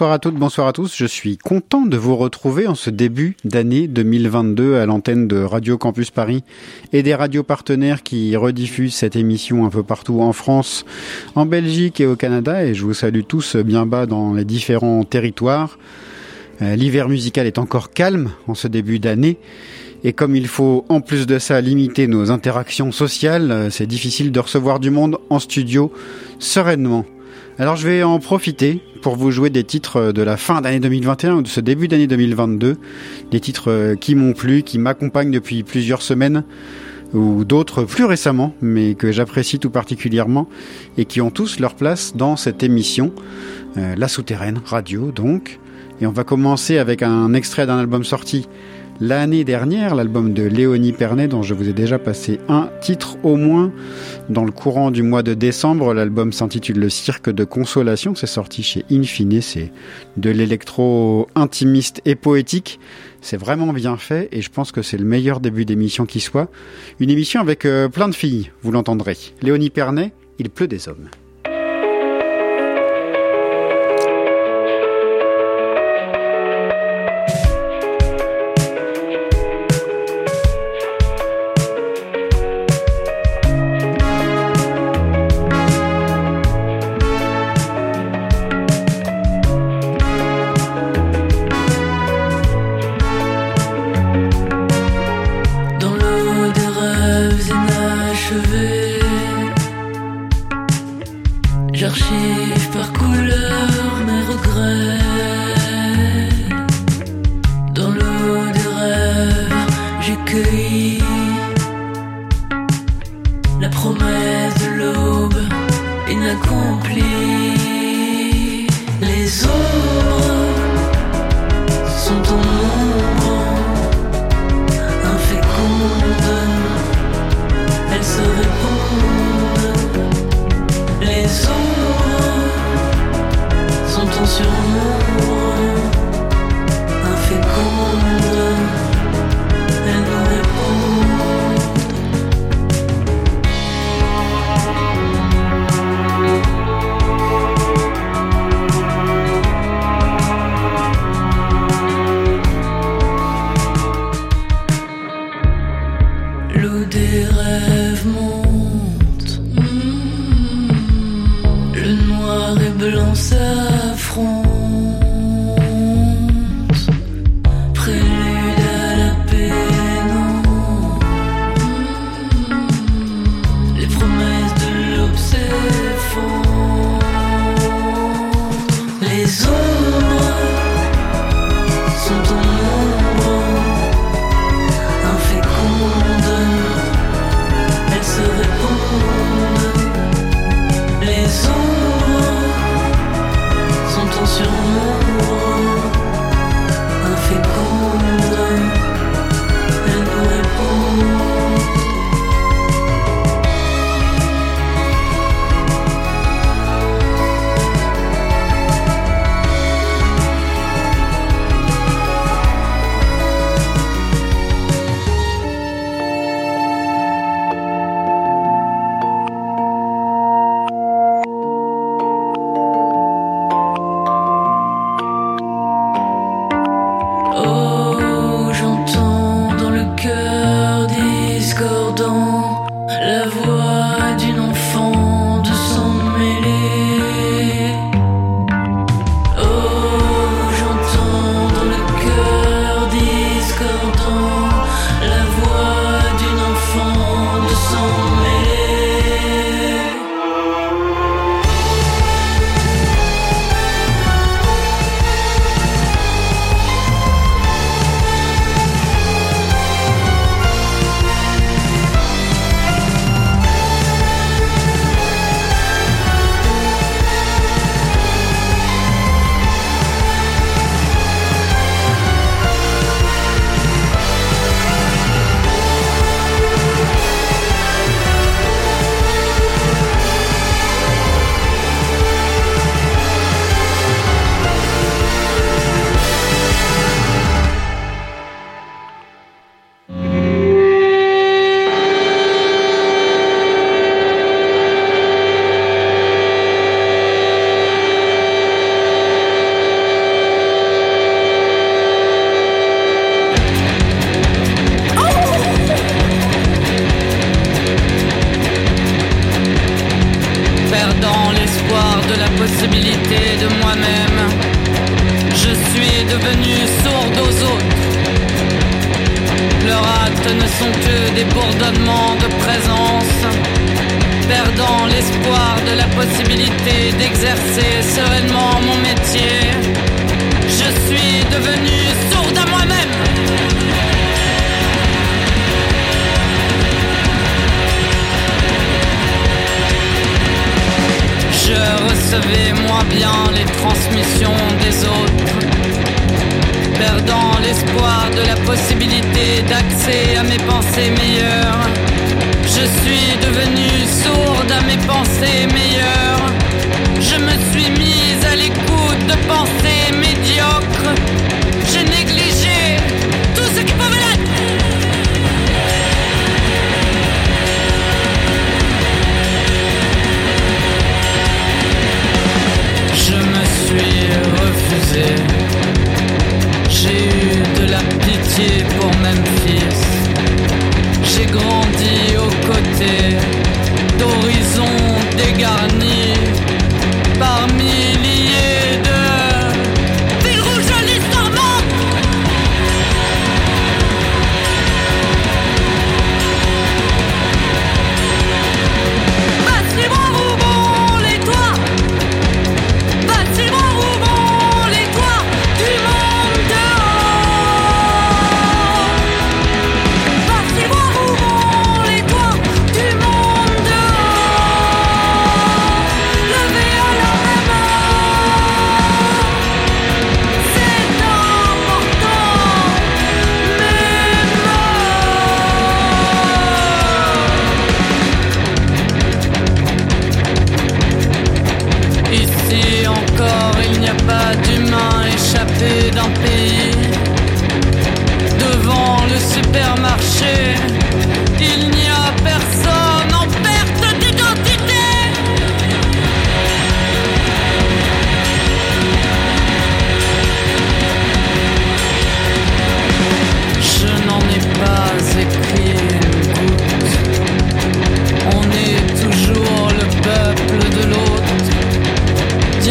Bonsoir à toutes, bonsoir à tous. Je suis content de vous retrouver en ce début d'année 2022 à l'antenne de Radio Campus Paris et des radios partenaires qui rediffusent cette émission un peu partout en France, en Belgique et au Canada. Et je vous salue tous bien bas dans les différents territoires. Euh, L'hiver musical est encore calme en ce début d'année. Et comme il faut en plus de ça limiter nos interactions sociales, euh, c'est difficile de recevoir du monde en studio sereinement. Alors je vais en profiter pour vous jouer des titres de la fin d'année 2021 ou de ce début d'année 2022, des titres qui m'ont plu, qui m'accompagnent depuis plusieurs semaines ou d'autres plus récemment, mais que j'apprécie tout particulièrement et qui ont tous leur place dans cette émission, euh, La Souterraine Radio donc. Et on va commencer avec un extrait d'un album sorti l'année dernière, l'album de Léonie Pernet, dont je vous ai déjà passé un titre au moins dans le courant du mois de décembre. L'album s'intitule Le Cirque de Consolation. C'est sorti chez Infine. C'est de l'électro intimiste et poétique. C'est vraiment bien fait et je pense que c'est le meilleur début d'émission qui soit. Une émission avec euh, plein de filles, vous l'entendrez. Léonie Pernet, Il pleut des hommes.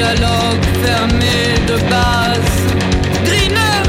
catalogue fermé de base. Greener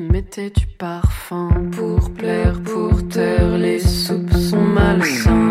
mettais du parfum pour plaire, pour taire les soupçons malsains,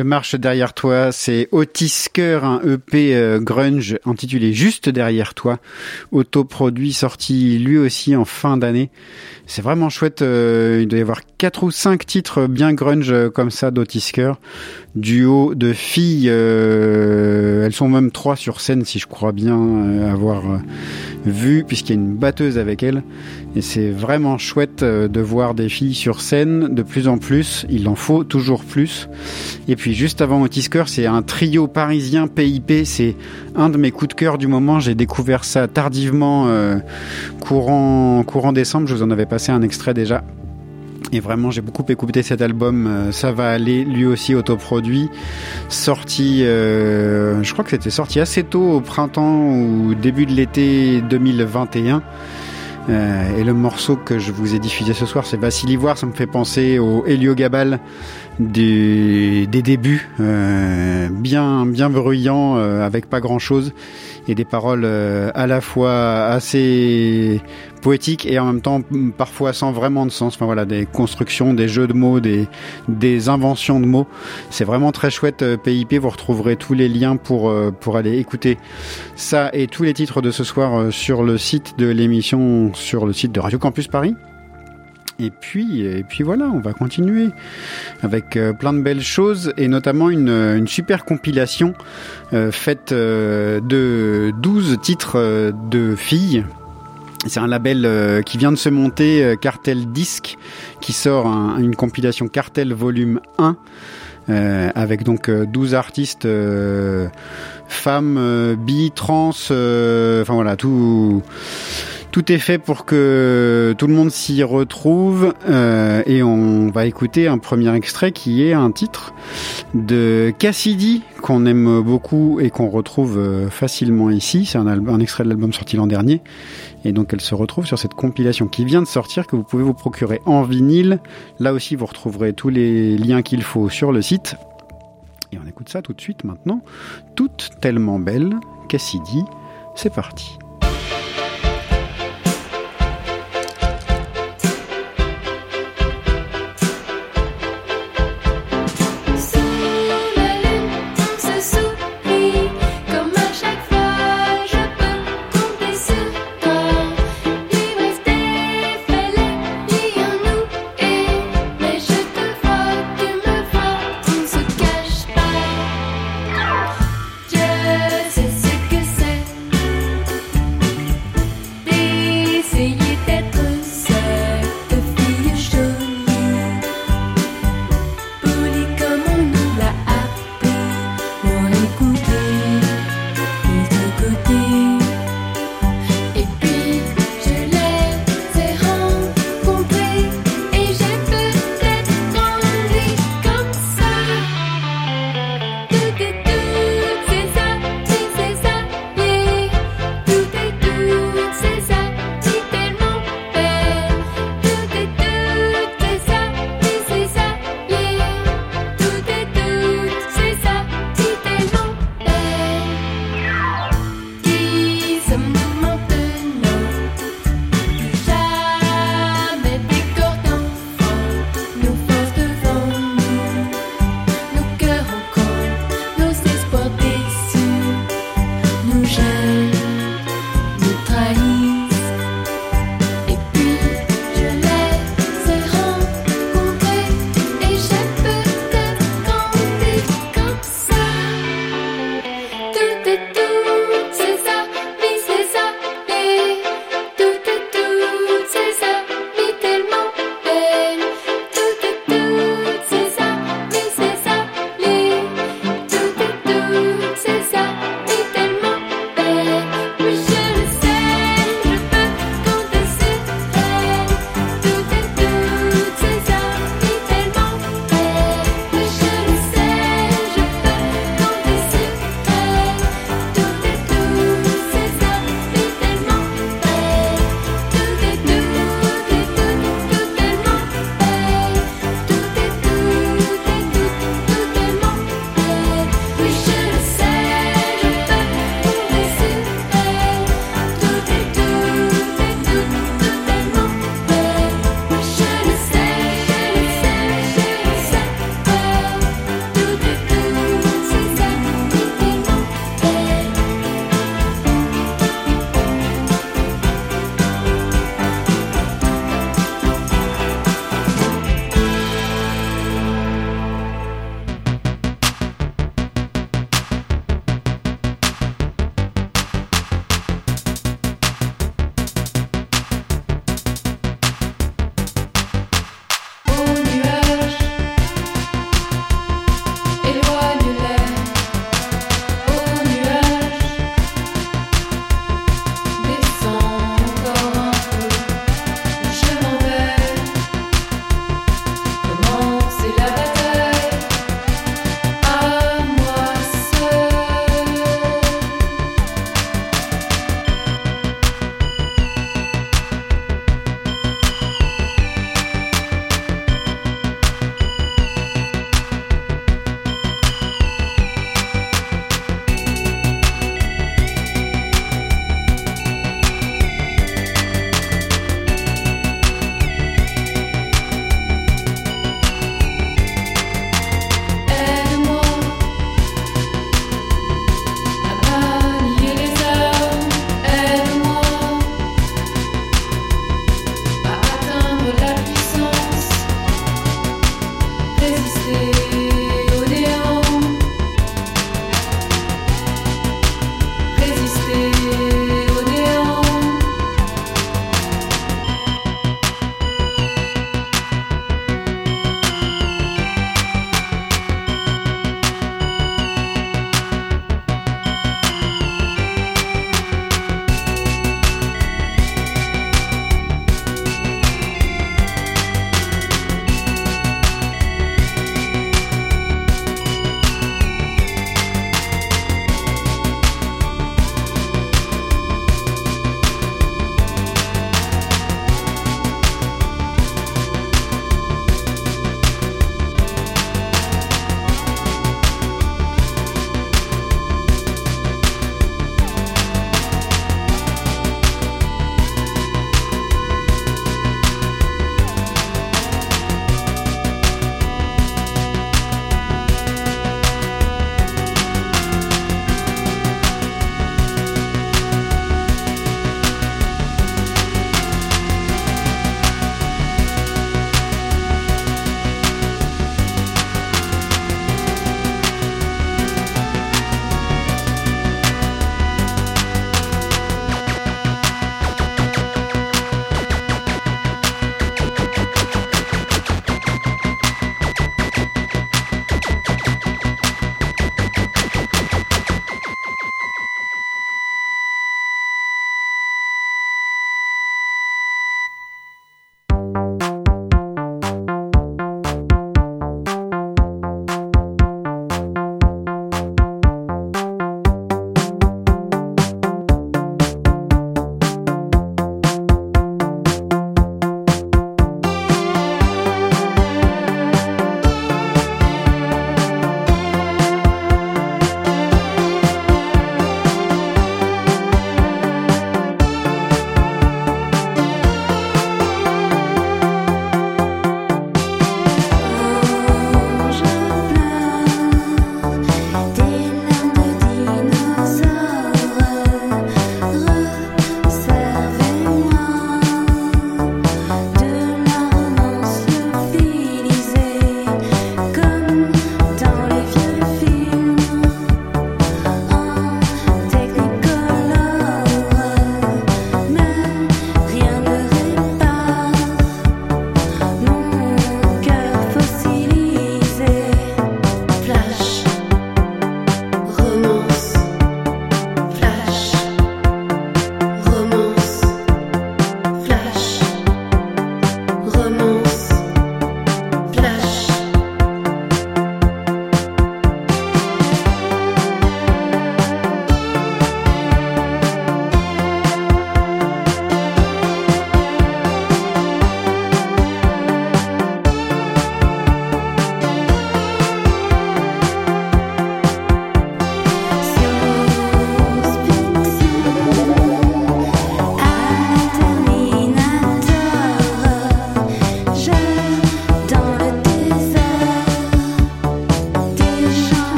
Je marche derrière toi, c'est Otis un EP euh, grunge intitulé Juste derrière toi, autoproduit, sorti lui aussi en fin d'année. C'est vraiment chouette, euh, il doit y avoir quatre ou cinq titres bien grunge euh, comme ça d'Otis. Duo de filles, euh, elles sont même trois sur scène si je crois bien euh, avoir euh, vu, puisqu'il y a une batteuse avec elles. Et c'est vraiment chouette euh, de voir des filles sur scène de plus en plus, il en faut toujours plus. Et puis juste avant Otis c'est un trio parisien PIP, c'est un de mes coups de cœur du moment. J'ai découvert ça tardivement, courant, courant décembre, je vous en avais passé un extrait déjà. Et vraiment, j'ai beaucoup écouté cet album. euh, Ça va aller, lui aussi autoproduit, sorti. euh, je crois que c'était sorti assez tôt au printemps ou début de l'été 2021. Euh, et le morceau que je vous ai diffusé ce soir, c'est Vassili Voir. Ça me fait penser au Héliogabal des, des débuts, euh, bien bien bruyant, euh, avec pas grand chose et des paroles euh, à la fois assez poétiques et en même temps mm, parfois sans vraiment de sens. Enfin voilà, des constructions, des jeux de mots, des des inventions de mots. C'est vraiment très chouette. euh, PIP, vous retrouverez tous les liens pour euh, pour aller écouter ça et tous les titres de ce soir euh, sur le site de l'émission, sur le site de Radio Campus Paris. Et puis, et puis voilà, on va continuer avec euh, plein de belles choses et notamment une, super compilation euh, faite euh, de 12 titres euh, de filles. C'est un label euh, qui vient de se monter, euh, Cartel Disc, qui sort un- une compilation Cartel Volume 1, euh, avec donc euh, 12 artistes euh, femmes, euh, bi, trans, euh, enfin voilà, tout... Tout est fait pour que tout le monde s'y retrouve euh, et on va écouter un premier extrait qui est un titre de Cassidy qu'on aime beaucoup et qu'on retrouve euh, facilement ici. C'est un, un extrait de l'album sorti l'an dernier et donc elle se retrouve sur cette compilation qui vient de sortir que vous pouvez vous procurer en vinyle. Là aussi vous retrouverez tous les liens qu'il faut sur le site. Et on écoute ça tout de suite maintenant. Toute tellement belle, Cassidy, c'est parti.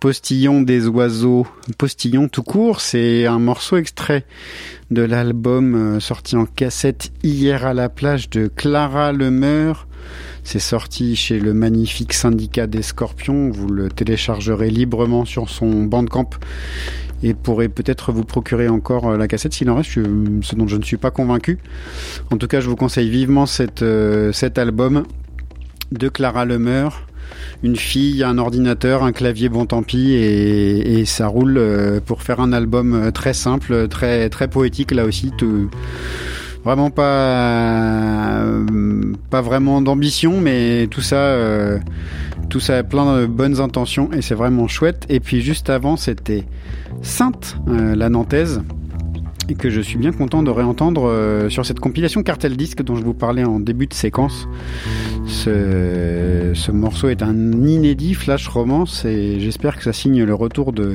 Les postillons des oiseaux. Postillons tout court, c'est un morceau extrait de l'album euh, sorti en cassette hier à la plage de Clara Lemeur. C'est sorti chez le magnifique syndicat des Scorpions. Vous le téléchargerez librement sur son bandcamp et pourrez peut-être vous procurer encore euh, la cassette s'il en reste, ce dont je ne suis pas convaincu. En tout cas, je vous conseille vivement euh, cet album de Clara Lemeur. Une fille, un ordinateur, un clavier, bon tant pis, et, ça roule euh, pour faire un album euh, très simple, très poétique là aussi. vraiment pas euh, pas vraiment d'ambition, mais tout ça Tout ça plein de bonnes intentions et c'est vraiment chouette. Et puis juste avant, c'était Sainte, la Nantaise, que je suis bien content de réentendre euh, sur cette compilation Cartel Disque dont je vous parlais en début de séquence. Ce, ce morceau est un inédit flash romance et j'espère que ça signe le retour de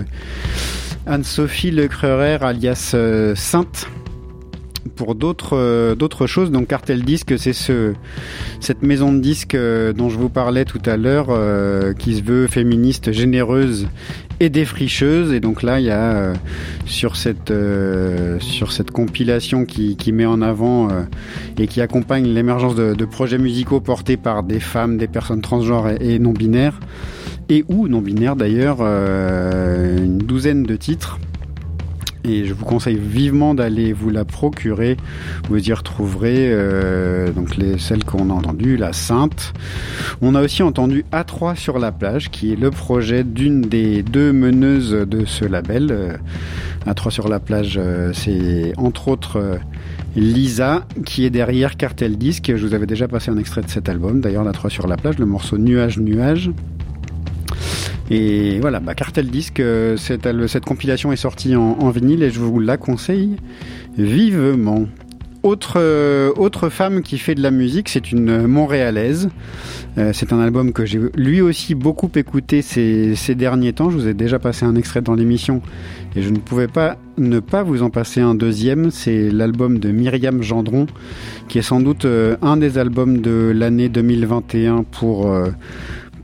Anne-Sophie Lecreurer alias euh, Sainte pour d'autres euh, d'autres choses. Donc Cartel Disque, c'est ce cette maison de disques dont je vous parlais tout à l'heure, qui se veut féministe, généreuse et défricheuse. Et donc là, il y a euh, sur cette euh, sur cette compilation qui, qui met en avant euh, et qui accompagne l'émergence de, projets musicaux portés par des femmes, des personnes transgenres et, et non binaires et ou non binaires d'ailleurs, une douzaine de titres et je vous conseille vivement d'aller vous la procurer. Vous y retrouverez euh, donc les celles qu'on a entendues, la Sainte. On a aussi entendu A3 sur la plage, qui est le projet d'une des deux meneuses de ce label. Euh, A3 sur la plage, euh, c'est entre autres euh, Lisa qui est derrière Cartel Disque. Je vous avais déjà passé un extrait de cet album, d'ailleurs l'A3 sur la plage, le morceau Nuage Nuage. Et voilà, bah, Cartel Disque, euh, cette, cette compilation est sortie en, vinyle et je vous la conseille vivement. Autre, euh, autre femme qui fait de la musique, c'est une Montréalaise. Euh, c'est un album que j'ai lui aussi beaucoup écouté ces, ces derniers temps. Je vous ai déjà passé un extrait dans l'émission et je ne pouvais pas ne pas vous en passer un deuxième. C'est l'album de Myriam Gendron, qui est sans doute un des albums de l'année 2021 pour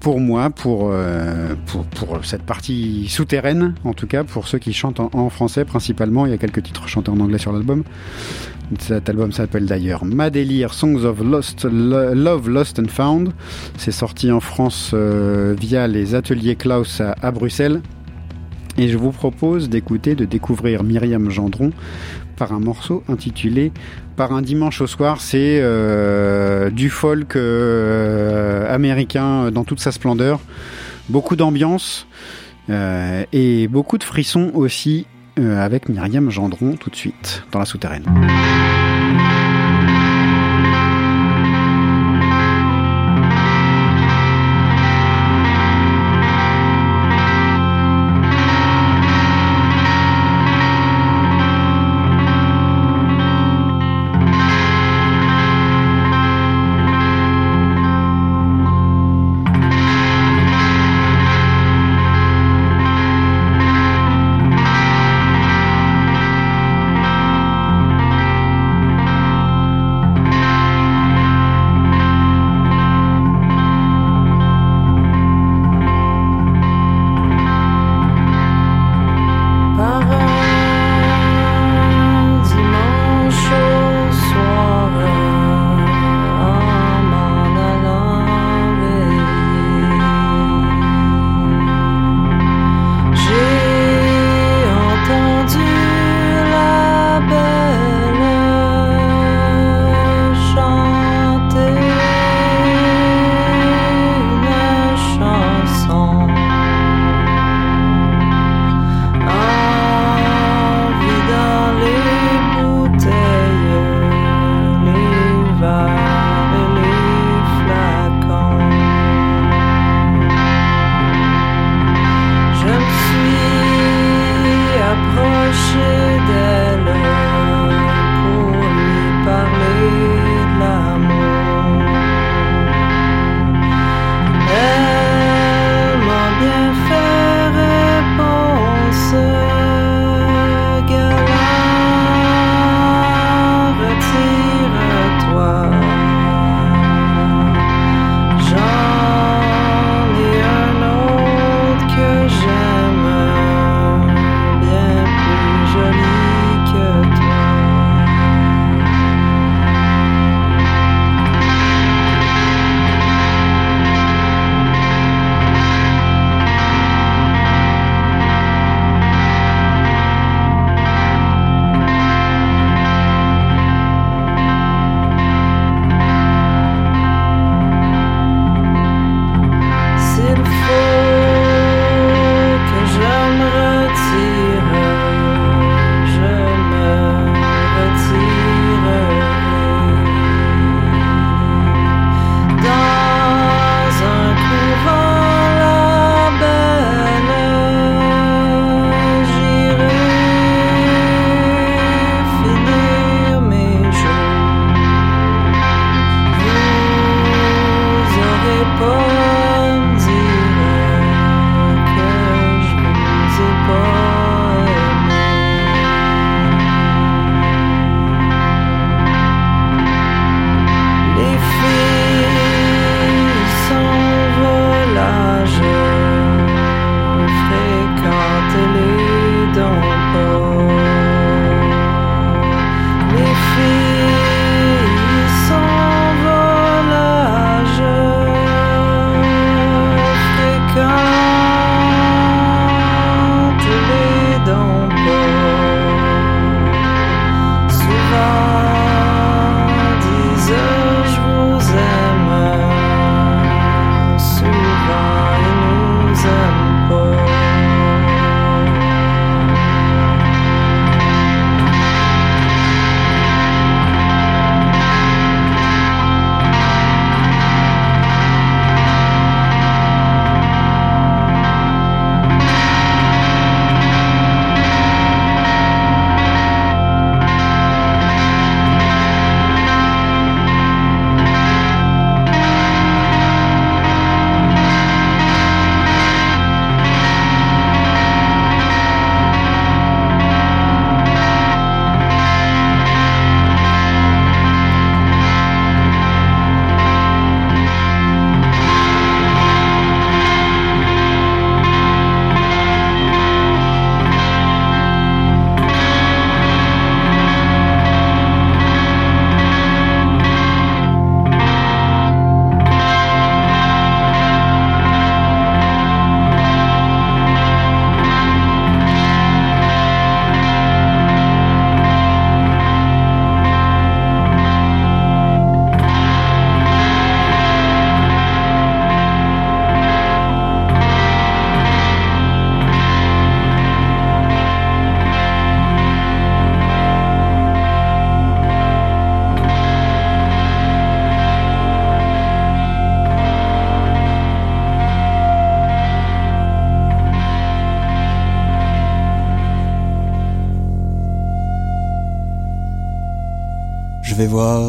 pour moi, pour, euh, pour, pour cette partie souterraine, en tout cas, pour ceux qui chantent en, français principalement. Il y a quelques titres chantés en anglais sur l'album. Cet album s'appelle d'ailleurs Ma Délire Songs of Lost, Lo- Love Lost and Found. C'est sorti en France euh, via les ateliers Klaus à, à Bruxelles. Et je vous propose d'écouter, de découvrir Myriam Gendron par un morceau intitulé Un dimanche au soir. C'est euh, du folk euh, américain dans toute sa splendeur. Beaucoup d'ambiance euh, et beaucoup de frissons aussi euh, avec Myriam Gendron tout de suite dans la souterraine.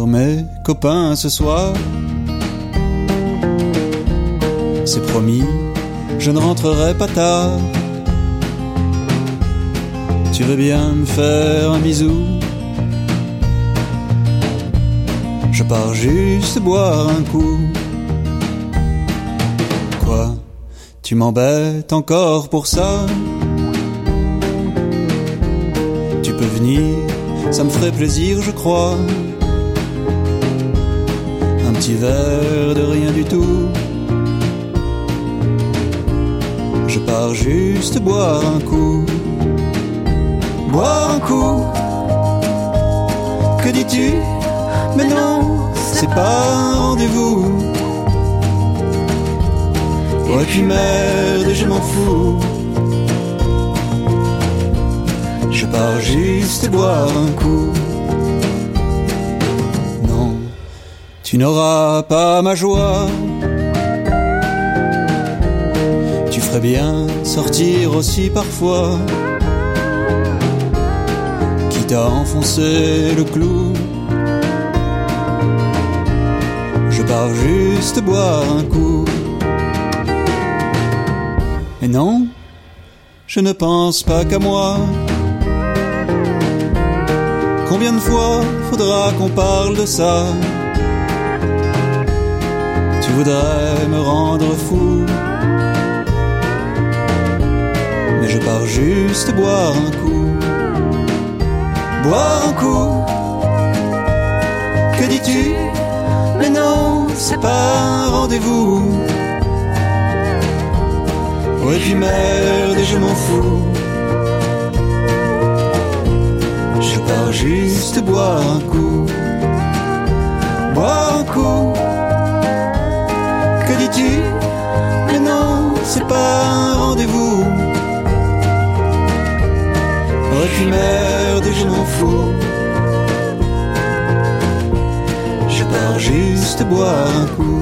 Mes copains ce soir. C'est promis, je ne rentrerai pas tard. Tu veux bien me faire un bisou? Je pars juste boire un coup. Quoi? Tu m'embêtes encore pour ça? Tu peux venir, ça me ferait plaisir, je crois. Petit verre de rien du tout. Je pars juste boire un coup. Boire un coup. Que dis-tu? Mais non, c'est pas un rendez-vous. Ouais, puis merde, je m'en fous. Je pars juste boire un coup. Tu n'auras pas ma joie. Tu ferais bien sortir aussi parfois. Quitte à enfoncer le clou? Je pars juste boire un coup. Mais non, je ne pense pas qu'à moi. Combien de fois faudra qu'on parle de ça? Tu voudrais me rendre fou. Mais je pars juste boire un coup. Boire un coup. Que dis-tu? Mais non, c'est pas un rendez-vous. Ouais, puis merde, je m'en fous. Je pars juste boire un coup. Boire un coup. Un rendez-vous. Merde, je m'en fous. Je pars juste boire un coup.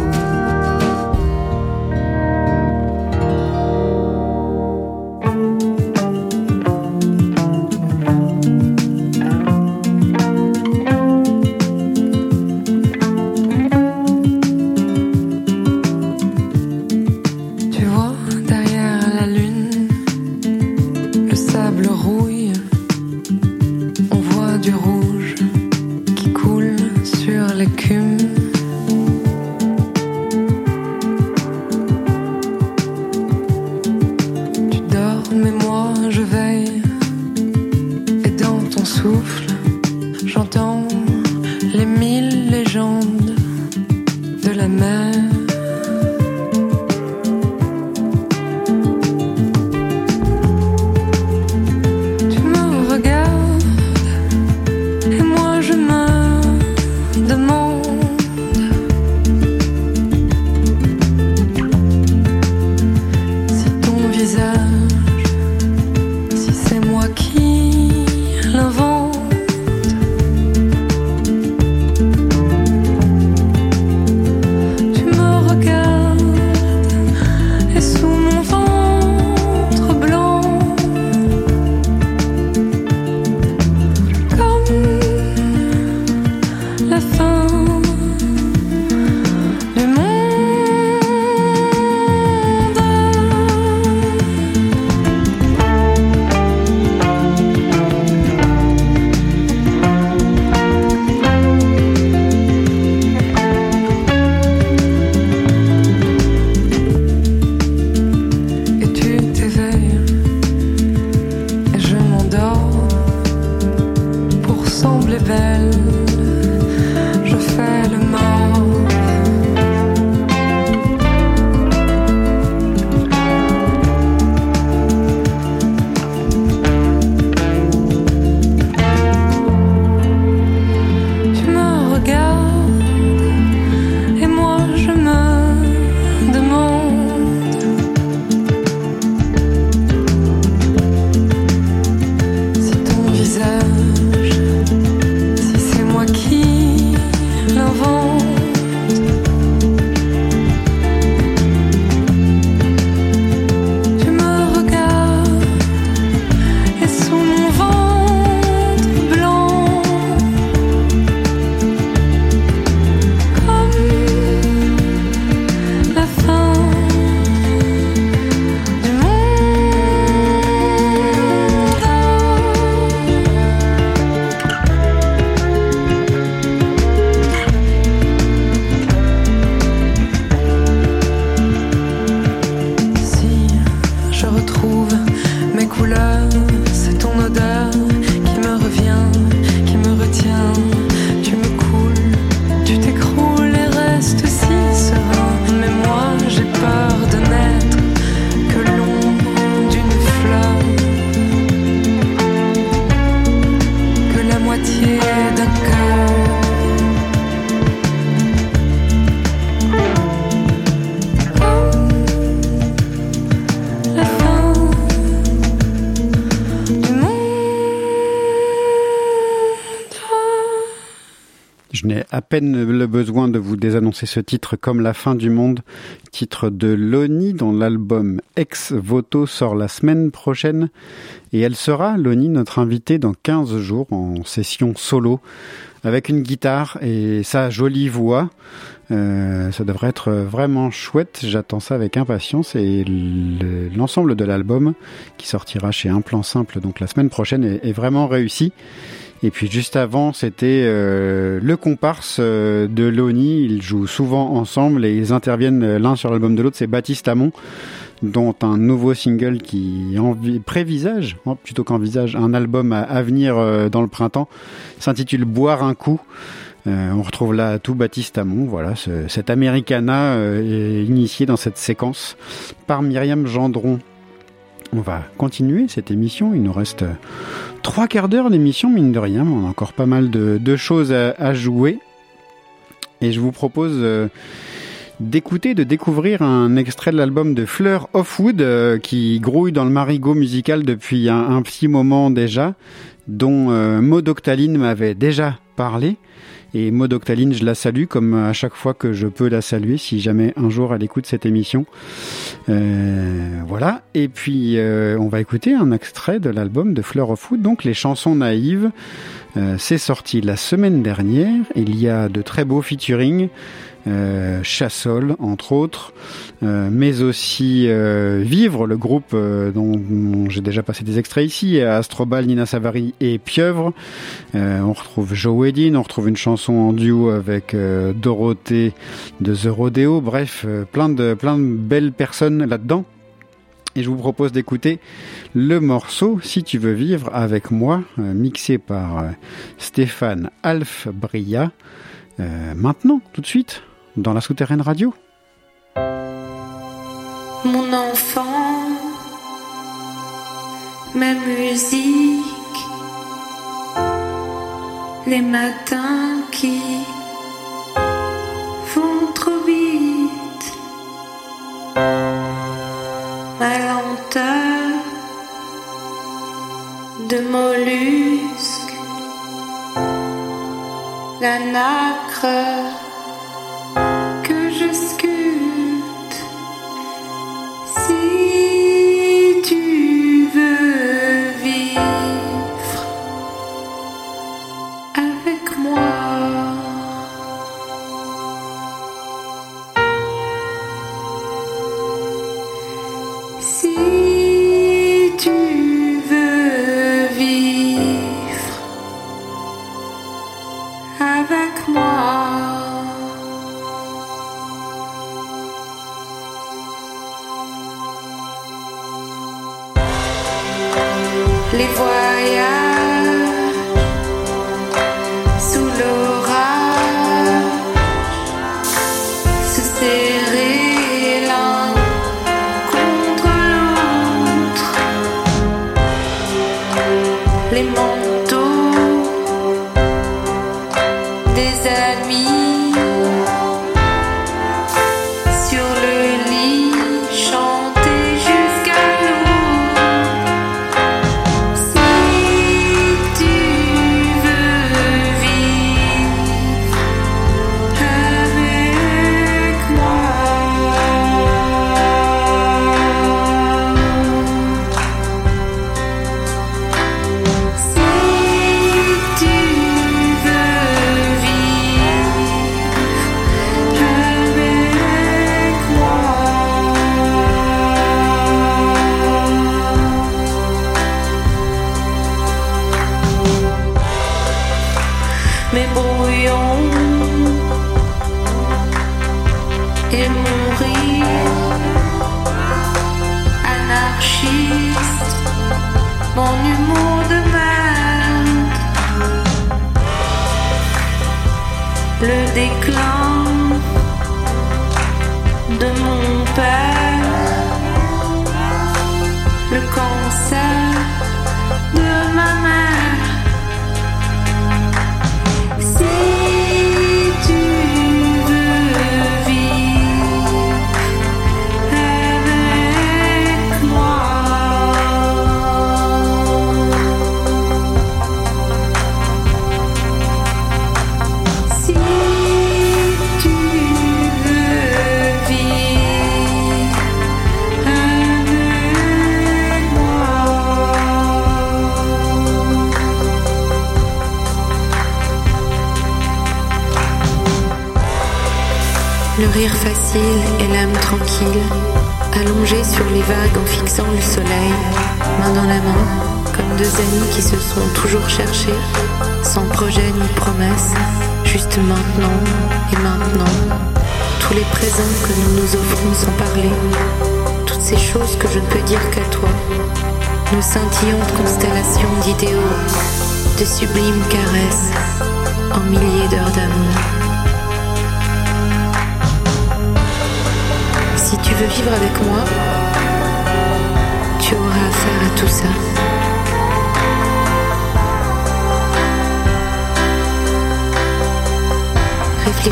Peine le besoin de vous désannoncer ce titre comme la fin du monde, titre de Loni dont l'album Ex Voto sort la semaine prochaine et elle sera, Loni, notre invitée dans 15 jours en session solo avec une guitare et sa jolie voix. Euh, ça devrait être vraiment chouette, j'attends ça avec impatience et le- l'ensemble de l'album qui sortira chez Un Simple donc la semaine prochaine est vraiment réussi. Et puis juste avant, c'était euh, le comparse euh, de Loni. Ils jouent souvent ensemble et ils interviennent euh, l'un sur l'album de l'autre. C'est Baptiste Amon, dont un nouveau single qui prévisage, oh, plutôt qu'envisage, un album à, venir dans le printemps, s'intitule Boire un coup. On retrouve là tout Baptiste Amon, voilà, ce- cet Americana initié dans cette séquence par Myriam Gendron. On va continuer cette émission, il nous reste trois quarts d'heure d'émission, mine de rien, on a encore pas mal de, choses à, jouer. Et je vous propose euh, d'écouter, de découvrir un extrait de l'album de Fleur of Wood euh, qui grouille dans le marigot musical depuis un, petit moment déjà, dont euh, Maud Octaline m'avait déjà parlé. Et Maud Octaline, je la salue comme à chaque fois que je peux la saluer, si jamais un jour elle écoute cette émission. Euh, voilà. Et puis, euh, on va écouter un extrait de l'album de Fleur of Wood, donc les chansons naïves. Euh, c'est sorti la semaine dernière. Il y a de très beaux featuring. Chassol, entre autres, mais aussi euh, Vivre, le groupe euh, dont, j'ai déjà passé des extraits ici, Astrobal, Nina Savary et Pieuvre. Euh, on retrouve Joe Wedin, on retrouve une chanson en duo avec euh, Dorothée de The Rodeo. Bref, euh, plein de belles personnes là-dedans. Et je vous propose d'écouter le morceau Si tu veux vivre avec moi, euh, mixé par euh, Stéphane Alf Bria. Euh, maintenant, tout de suite, dans la souterraine radio. Mon enfant, ma musique, les matins qui vont trop vite, ma lenteur de mollusque, la nacre Si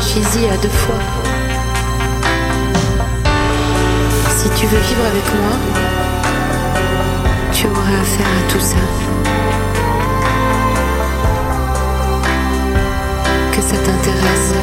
réfléchis-y à deux fois. Si tu veux vivre avec moi, tu auras affaire à tout ça. Que ça t'intéresse.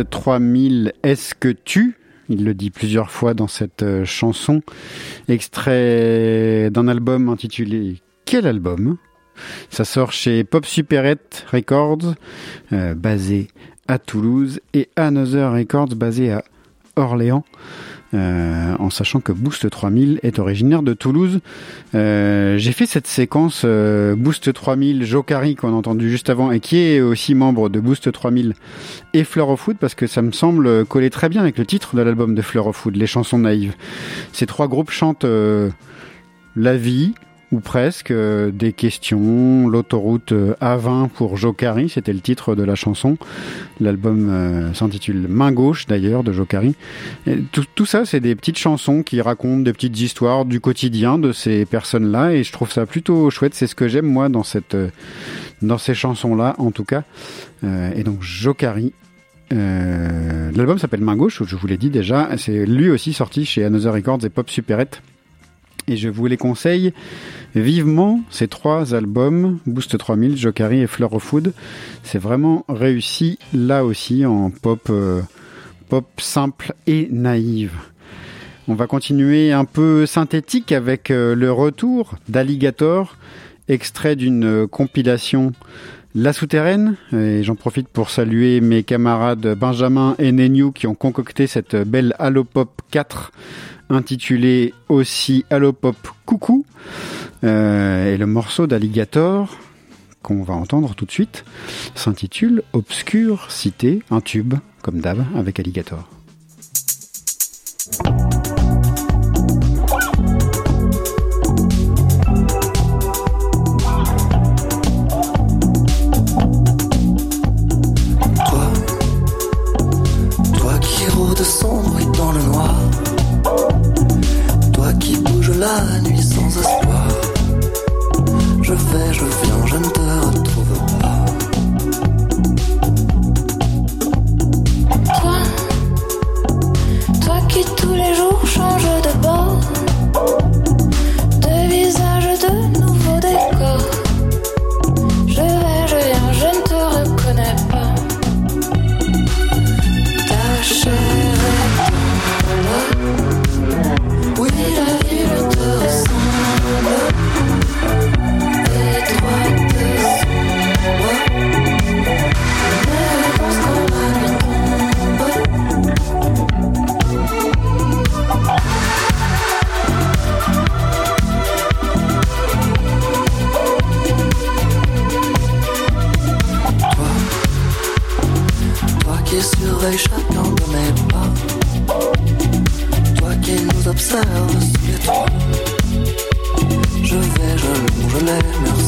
Boost 3000, est-ce que tu il le dit plusieurs fois dans cette euh, chanson, extrait d'un album intitulé Quel album? Ça sort chez Pop Superette Records, euh, basé à Toulouse, et Another Records, basé à Orléans. Euh, en sachant que Boost 3000 est originaire de Toulouse. Euh, J'ai fait cette séquence euh, Boost 3000, Jokari qu'on a entendu juste avant et qui est aussi membre de Boost 3000 et Fleur of Food parce que ça me semble coller très bien avec le titre de l'album de Fleur of Food, Les chansons naïves. Ces trois groupes chantent euh, la vie, ou presque, euh, des questions, l'autoroute euh, A20 pour Jokari, c'était le titre de la chanson. L'album euh, s'intitule Main gauche d'ailleurs de Jokari. Et tout, ça, c'est des petites chansons qui racontent des petites histoires du quotidien de ces personnes-là et je trouve ça plutôt chouette. C'est ce que j'aime moi dans cette, euh, dans ces chansons-là en tout cas. Euh, et donc Jokari. Euh, L'album s'appelle Main gauche, je vous l'ai dit déjà. C'est lui aussi sorti chez Another Records et Pop Superette. Et je vous les conseille vivement, ces trois albums, Boost 3000, Jokari et Fleur of Food. C'est vraiment réussi là aussi en pop, euh, pop simple et naïve. On va continuer un peu synthétique avec euh, le retour d'Alligator, extrait d'une euh, compilation La Souterraine. Et j'en profite pour saluer mes camarades Benjamin et Neniu qui ont concocté cette belle Halo Pop 4 intitulé aussi Allo Pop Coucou, euh, et le morceau d'Alligator qu'on va entendre tout de suite s'intitule Obscure Cité, un tube, comme d'hab, avec Alligator. Je vais, je je l'aime.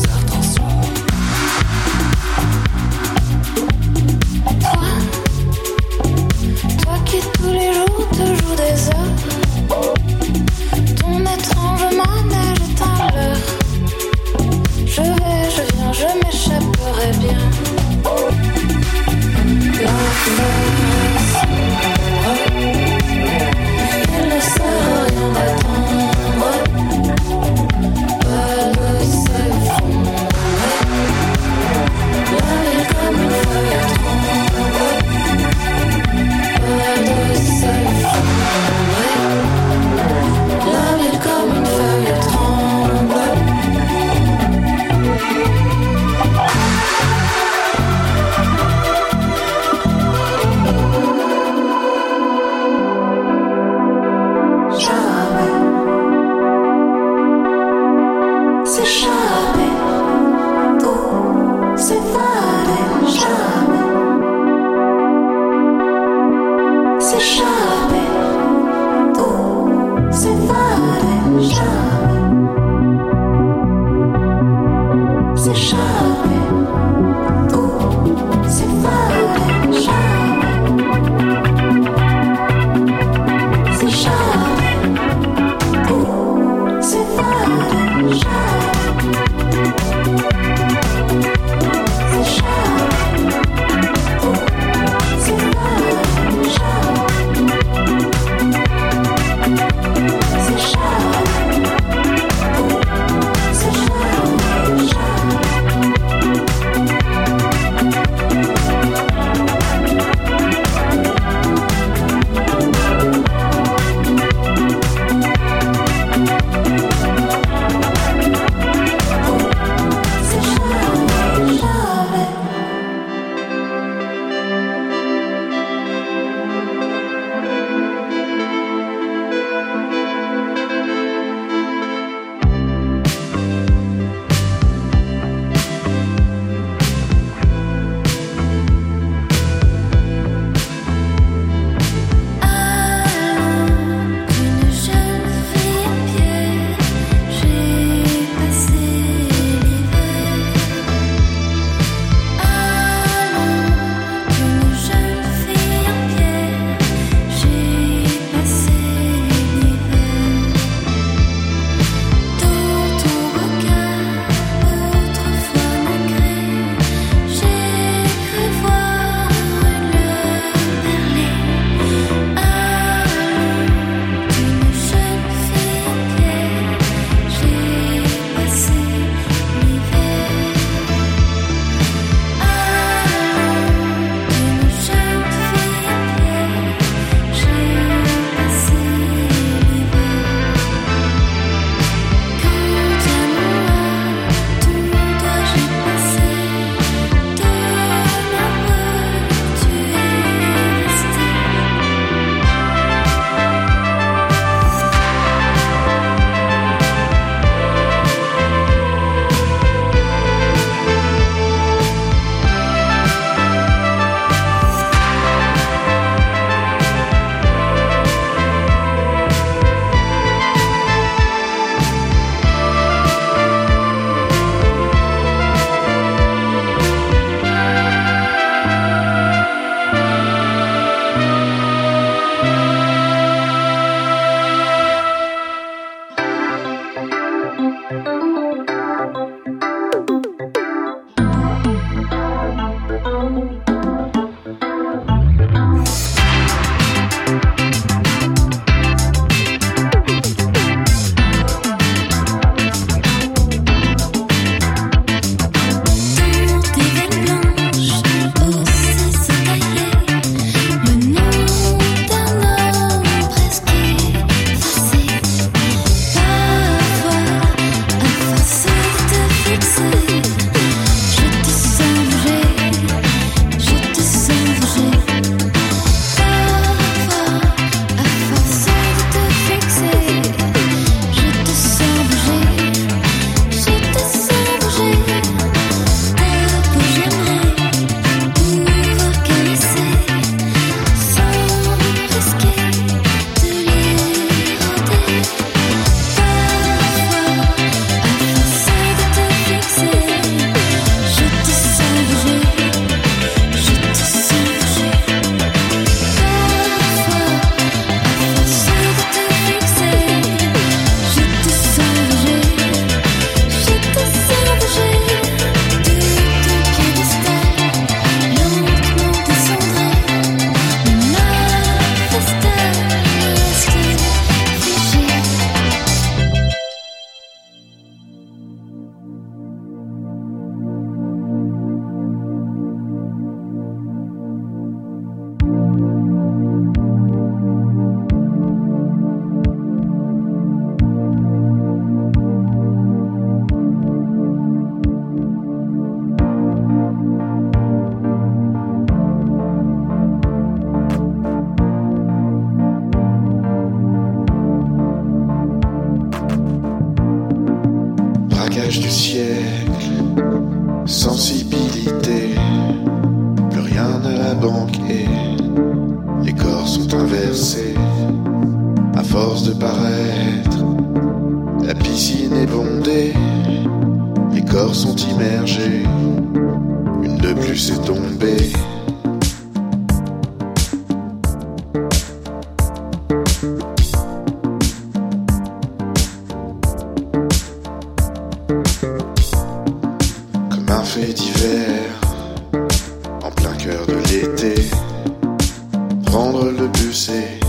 Prendre le bus et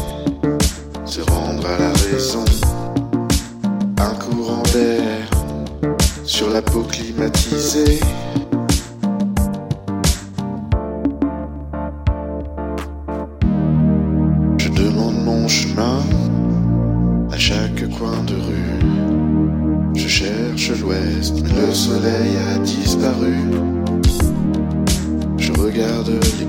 se rendre à la raison. Un courant d'air sur la peau climatisée. Je demande mon chemin à chaque coin de rue. Je cherche l'ouest, mais le soleil a disparu. Je regarde les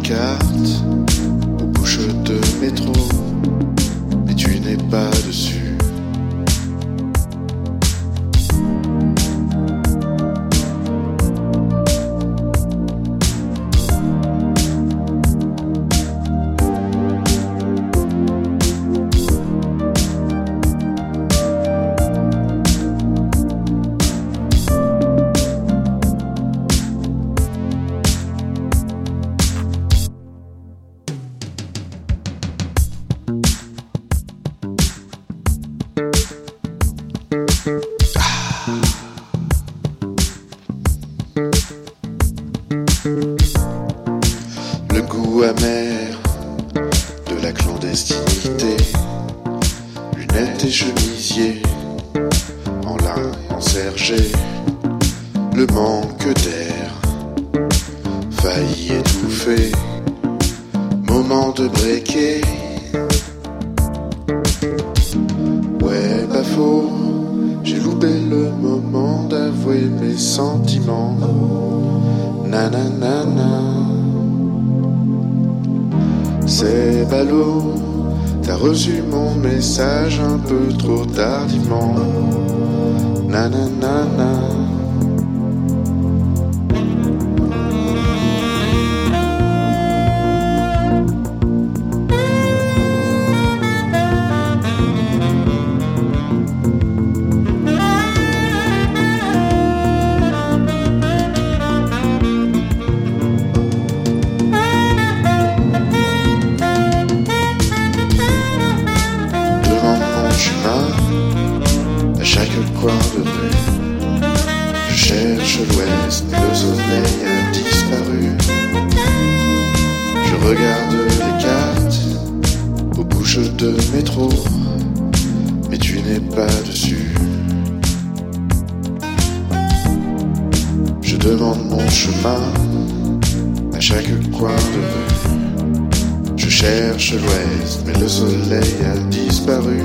disparu.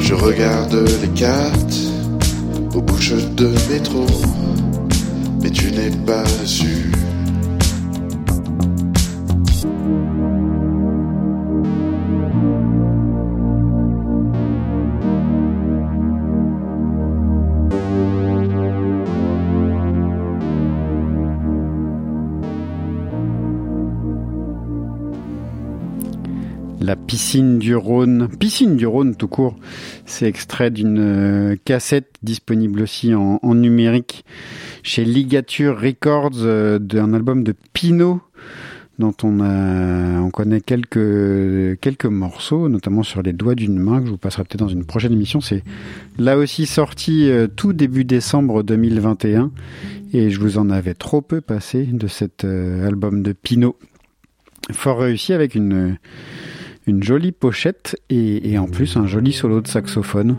Je regarde les cartes aux bouches de métro, mais tu n'es pas dessus. Piscine du Rhône, piscine du Rhône tout court, c'est extrait d'une euh, cassette disponible aussi en, numérique chez Ligature Records euh, d'un album de Pinot dont on connaît quelques quelques morceaux notamment sur les doigts d'une main que je vous passerai peut-être dans une prochaine émission. C'est là aussi sorti euh, tout début décembre 2021 et je vous en avais trop peu passé de cet album de Pinot fort réussi avec une une jolie pochette et, en plus un joli solo de saxophone.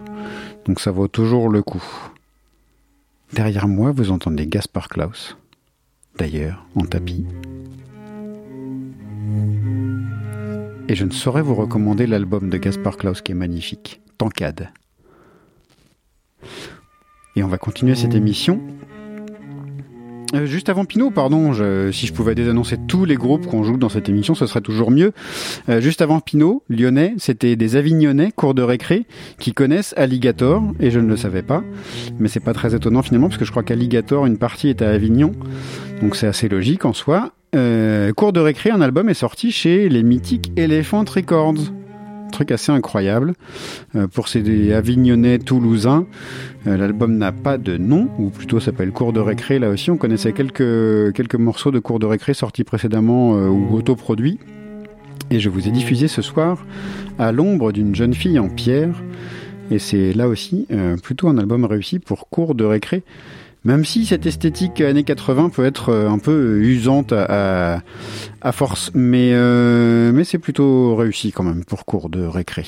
Donc ça vaut toujours le coup. Derrière moi, vous entendez Gaspard Klaus. D'ailleurs, en tapis. Et je ne saurais vous recommander l'album de Gaspard Klaus qui est magnifique. Tancade. Et on va continuer cette émission Euh, juste avant Pinot, pardon, si je pouvais désannoncer tous les groupes qu'on joue dans cette émission, ce serait toujours mieux. Euh, juste avant Pinot, Lyonnais, c'était des Avignonnais, cours de récré, qui connaissent Alligator, et je ne le savais pas. Mais c'est pas très étonnant finalement, parce que je crois qu'Alligator, une partie est à Avignon, donc c'est assez logique en soi. Euh, cours de récré, un album est sorti chez les mythiques Elephant Records. Truc assez incroyable. Euh, pour ces Avignonnais toulousains, euh, l'album n'a pas de nom, ou plutôt s'appelle Cours de récré. Là aussi, on connaissait quelques, quelques morceaux de Cours de récré sortis précédemment euh, ou autoproduits. Et je vous ai diffusé ce soir à l'ombre d'une jeune fille en pierre. Et c'est là aussi euh, plutôt un album réussi pour Cours de récré. Même si cette esthétique années 80 peut être euh, un peu usante à, force, mais, euh, mais c'est plutôt réussi quand même pour Cours de récré.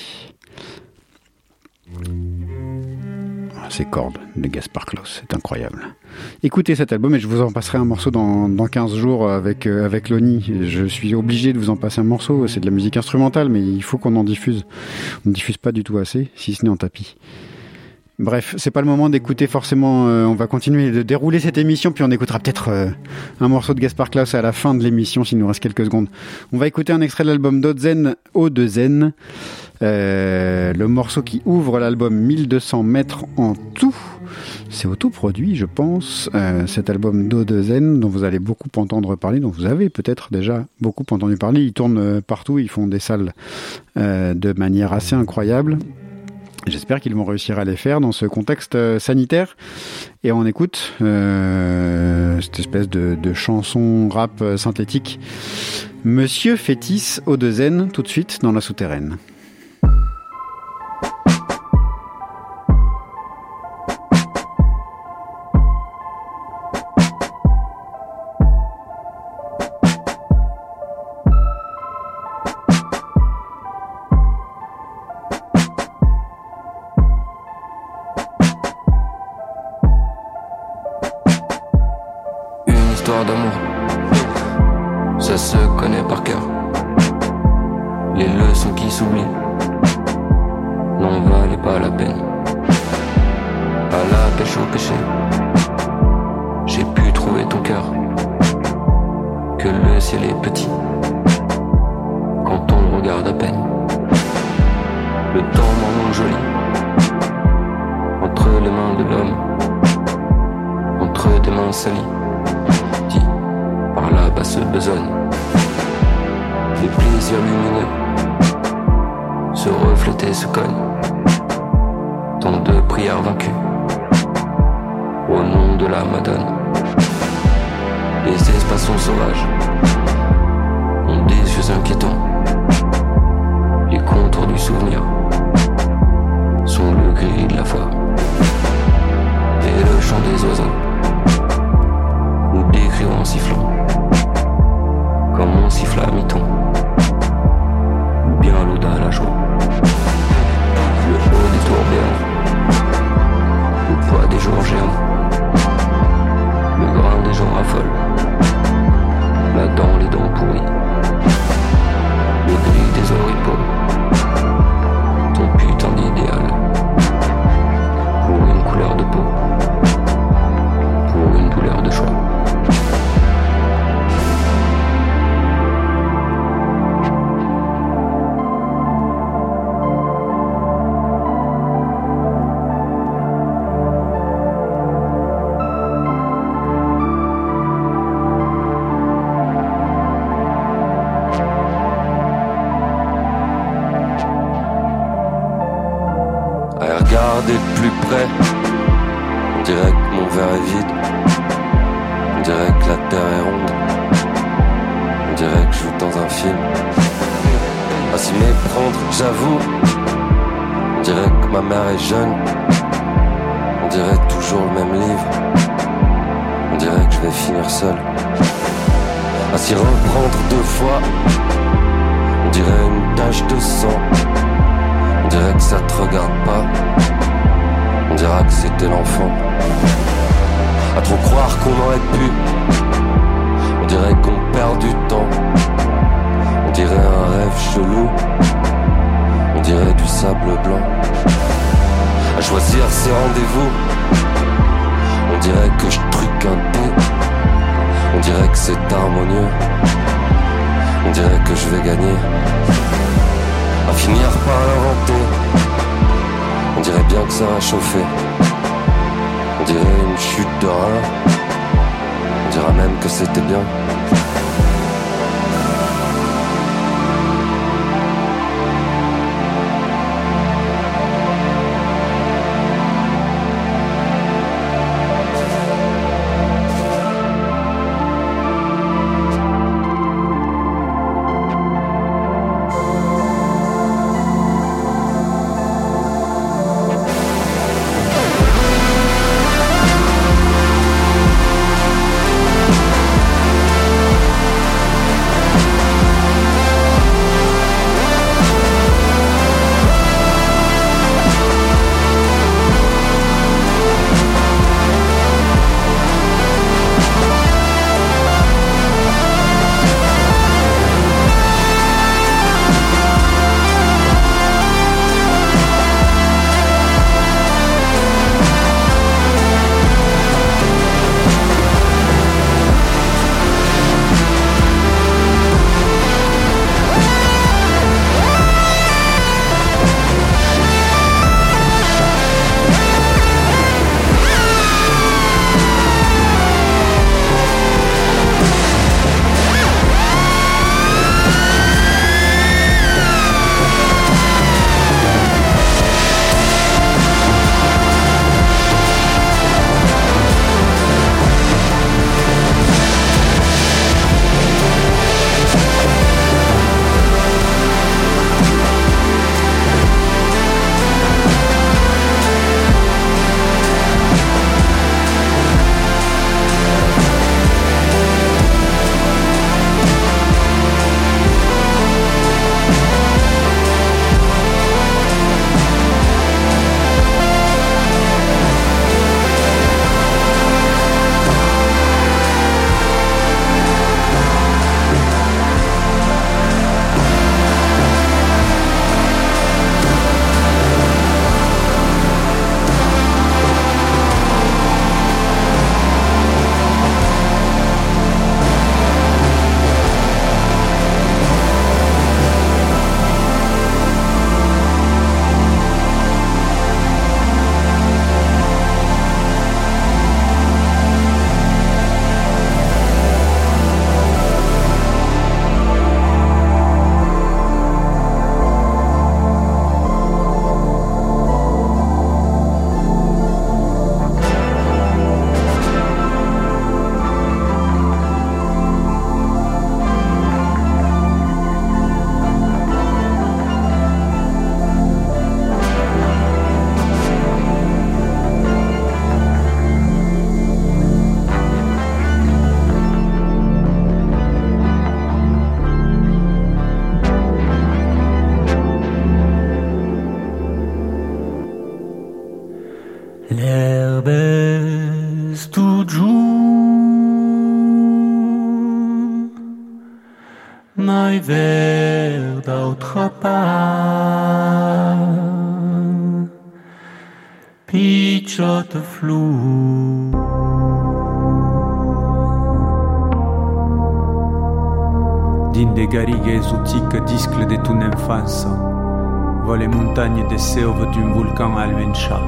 Ces cordes de Gaspard Klaus, c'est incroyable. Écoutez cet album et je vous en passerai un morceau dans, dans 15 jours avec, euh, avec Loni. Je suis obligé de vous en passer un morceau, c'est de la musique instrumentale, mais il faut qu'on en diffuse. On ne diffuse pas du tout assez, si ce n'est en tapis. Bref, c'est pas le moment d'écouter forcément. euh, on va continuer de dérouler cette émission, puis on écoutera peut-être euh, un morceau de Gaspard Klaus à la fin de l'émission, s'il nous reste quelques secondes. On va écouter un extrait de l'album d'Ozen, O de Zen. Euh, le morceau qui ouvre l'album 1200 mètres en tout. C'est autoproduit, je pense, cet album d'O de Zen, dont vous allez beaucoup entendre parler, dont vous avez peut-être déjà beaucoup entendu parler. Ils tournent partout, ils font des salles de manière assez incroyable. J'espère qu'ils vont réussir à les faire dans ce contexte euh, sanitaire. Et on écoute euh, cette espèce de, de chanson rap euh, synthétique. Monsieur Fétis au de Zen, tout de suite dans la souterraine. Regarder de plus près, on dirait que mon verre est vide. On dirait que la terre est ronde. On dirait que je joue dans un film. À s'y méprendre, j'avoue. On dirait que ma mère est jeune. On dirait toujours le même livre. On dirait que je vais finir seul. À s'y reprendre deux fois. On dirait une tache de sang. On dirait que ça te regarde pas. On dira que c'était l'enfant. À trop croire qu'on aurait pu. On dirait qu'on perd du temps. On dirait un rêve chelou. On dirait du sable blanc. À choisir ses rendez-vous. On dirait que je truque un dé. On dirait que c'est harmonieux. On dirait que je vais gagner. À finir par l'inventer. On dirait bien que ça a chauffé. On dirait une chute de rein. On dirait même que c'était bien. Montagnes des sèves d'un volcan alvencha.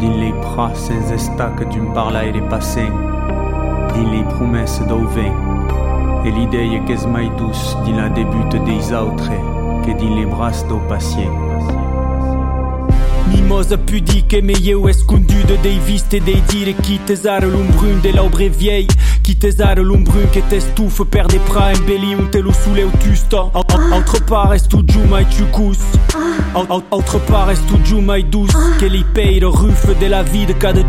Din les bras sans estac d'un parlaire passé, din les promesses d'auvent, et l'idée que es mai douce din la débute des autres que din les bras d'au patient. Mimosa pudiche me eu escondude dei viste dei dire qui tesare l'ombrun de l'aubre vieille qui tesare l'ombrun che te stufe per de pra embelli un telo sulle tusta autre part est tu giù mai tu cus autre part est tu giù mai dus che li pei le ruffe de la vie de cada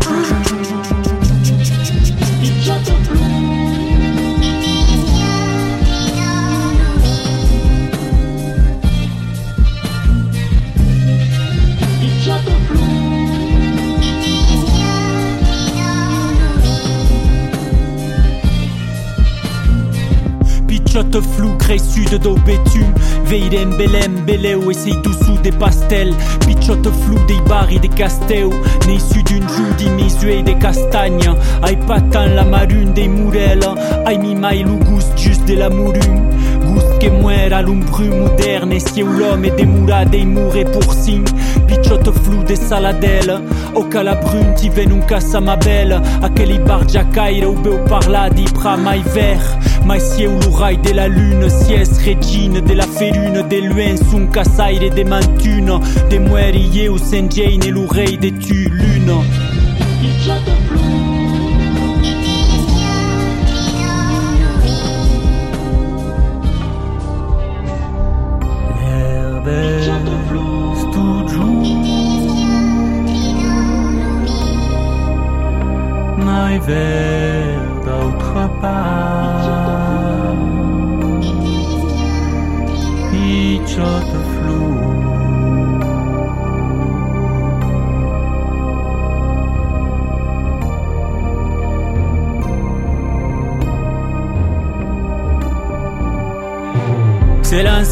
giù Picciotto Pichote flou, crée sud d'au bétume Veirem, belem, beleu, essaye sous des pastels. Pichote flou, des barils, des casteu Né issu d'une joue, d'imisué des castagnes. Aïe patan, la marune, des mourelles. Aïe mi maïlou, gouste juste de la mourume Gouste que muera l'umbru moderne. Et si l'homme et des mourades, des mourés pour signe. Pichote flou, des saladelles. Au calabrune, ti ven un casa ma belle Aquel bar jacaire, ou beu parla di pra mai vert Mai sieu l'ouraille de la lune Sies regine de la ferune De loin sun casaire de mantune De muerie ou Saint Jane et l'oreille de tu lune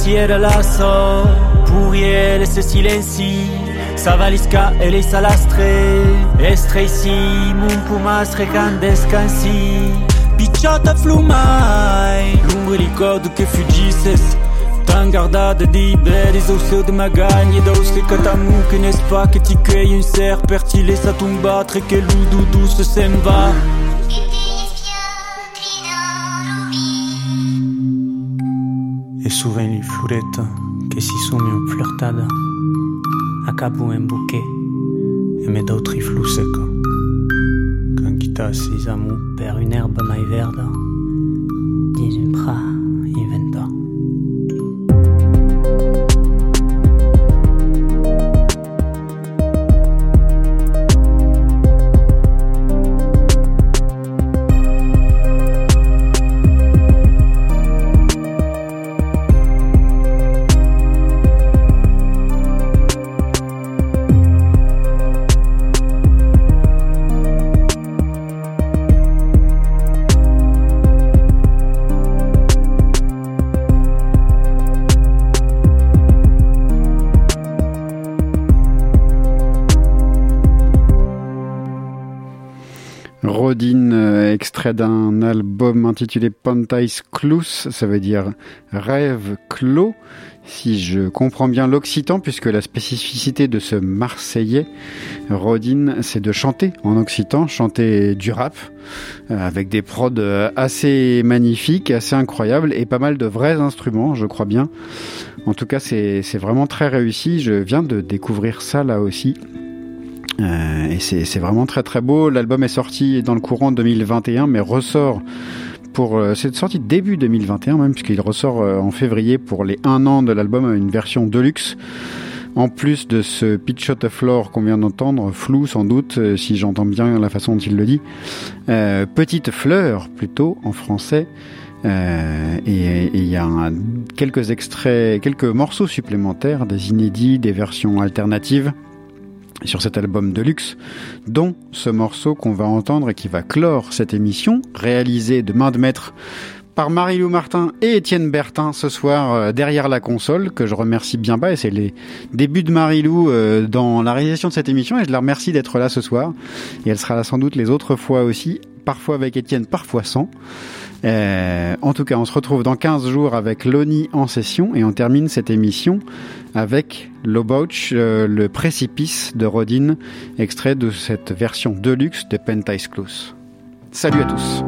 Silenciera lasso, pourriel se silenci. Savalisca e lei salastre Estreisi, mun pumas recan descansi Picciata flumai Lungo ricordo che fuggisses Tan guardade di belis au seu de ma gagne Dos. Que catamu que n'est-ce pas que ti cueilles une serre Pertile sa tumba tre que l'oudou douce s'en va souvent li floreta che si sumi un flirtada Acabo un bouquet e me d'autres flou seco Quand quitta ses amours per une herbe mai verde d'un album intitulé Pantais Clous, ça veut dire rêve clos, si je comprends bien l'occitan, puisque la spécificité de ce Marseillais, Rodin, c'est de chanter en occitan, chanter du rap, euh, avec des prods assez magnifiques, assez incroyables, et pas mal de vrais instruments, je crois bien. En tout cas, c'est vraiment très réussi. Je viens de découvrir ça là aussi. Euh, et c'est vraiment très très beau. L'album est sorti dans le courant 2021, mais ressort pour euh, c'est sorti début 2021 même puisqu'il ressort euh, en février pour les un an de l'album une version deluxe. En plus de ce Pitch of Floor qu'on vient d'entendre, flou sans doute, euh, si j'entends bien la façon dont il le dit, Petite fleur plutôt en français, et il y a quelques extraits, quelques morceaux supplémentaires, des inédits, des versions alternatives sur cet album de luxe, dont ce morceau qu'on va entendre et qui va clore cette émission, réalisé de main de maître par Marie-Lou Martin et Étienne Bertin ce soir euh, derrière la console, que je remercie bien bas, et c'est les débuts de Marie-Lou euh, dans la réalisation de cette émission, et je la remercie d'être là ce soir, et elle sera là sans doute les autres fois aussi, parfois avec Étienne, parfois sans. Euh, en tout cas, on se retrouve dans 15 jours avec Loni en session, et on termine cette émission avec Lobouch, euh, le précipice de Rodin, extrait de cette version deluxe de Pentais Close. Salut à tous.